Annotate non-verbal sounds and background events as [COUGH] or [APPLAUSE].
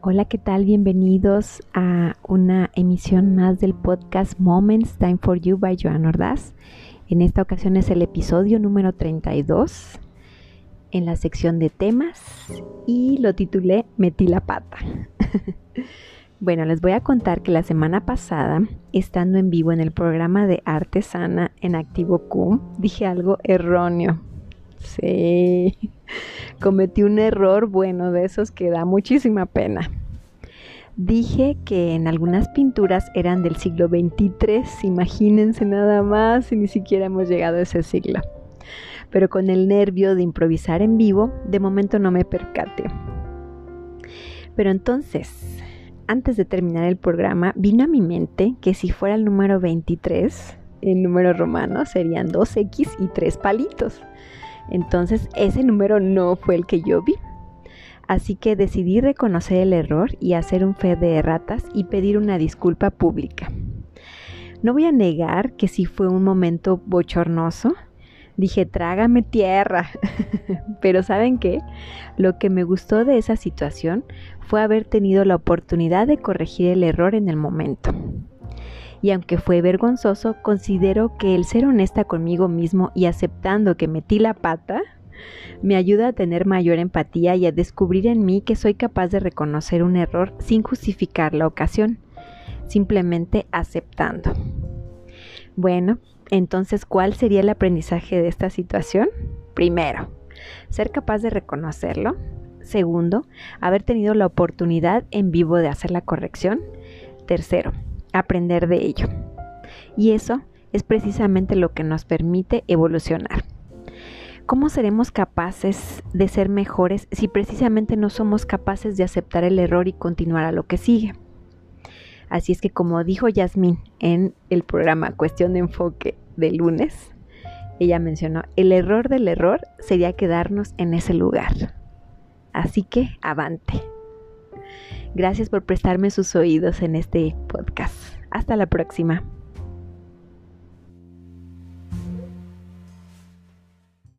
Hola, ¿qué tal? Bienvenidos a una emisión más del podcast Moments Time for You by Joan Ordaz. En esta ocasión es el episodio número 32 en la sección de temas y lo titulé Metí la pata. [LAUGHS] bueno, les voy a contar que la semana pasada, estando en vivo en el programa de Artesana en Activo Q, dije algo erróneo. Sí, [LAUGHS] cometí un error bueno de esos que da muchísima pena. Dije que en algunas pinturas eran del siglo XXIII, imagínense nada más, y ni siquiera hemos llegado a ese siglo. Pero con el nervio de improvisar en vivo, de momento no me percaté. Pero entonces, antes de terminar el programa, vino a mi mente que si fuera el número 23, en número romano serían 2X y 3 palitos. Entonces ese número no fue el que yo vi. Así que decidí reconocer el error y hacer un fe de erratas y pedir una disculpa pública. No voy a negar que sí fue un momento bochornoso. Dije, trágame tierra. [LAUGHS] Pero ¿saben qué? Lo que me gustó de esa situación fue haber tenido la oportunidad de corregir el error en el momento y aunque fue vergonzoso, considero que el ser honesta conmigo mismo y aceptando que metí la pata me ayuda a tener mayor empatía y a descubrir en mí que soy capaz de reconocer un error sin justificar la ocasión, simplemente aceptando. Bueno, entonces, ¿cuál sería el aprendizaje de esta situación? Primero, ser capaz de reconocerlo. Segundo, haber tenido la oportunidad en vivo de hacer la corrección. Tercero, aprender de ello. Y eso es precisamente lo que nos permite evolucionar. ¿Cómo seremos capaces de ser mejores si precisamente no somos capaces de aceptar el error y continuar a lo que sigue? Así es que como dijo Yasmín en el programa Cuestión de Enfoque de lunes, ella mencionó, el error del error sería quedarnos en ese lugar. Así que avante. Gracias por prestarme sus oídos en este podcast. Hasta la próxima.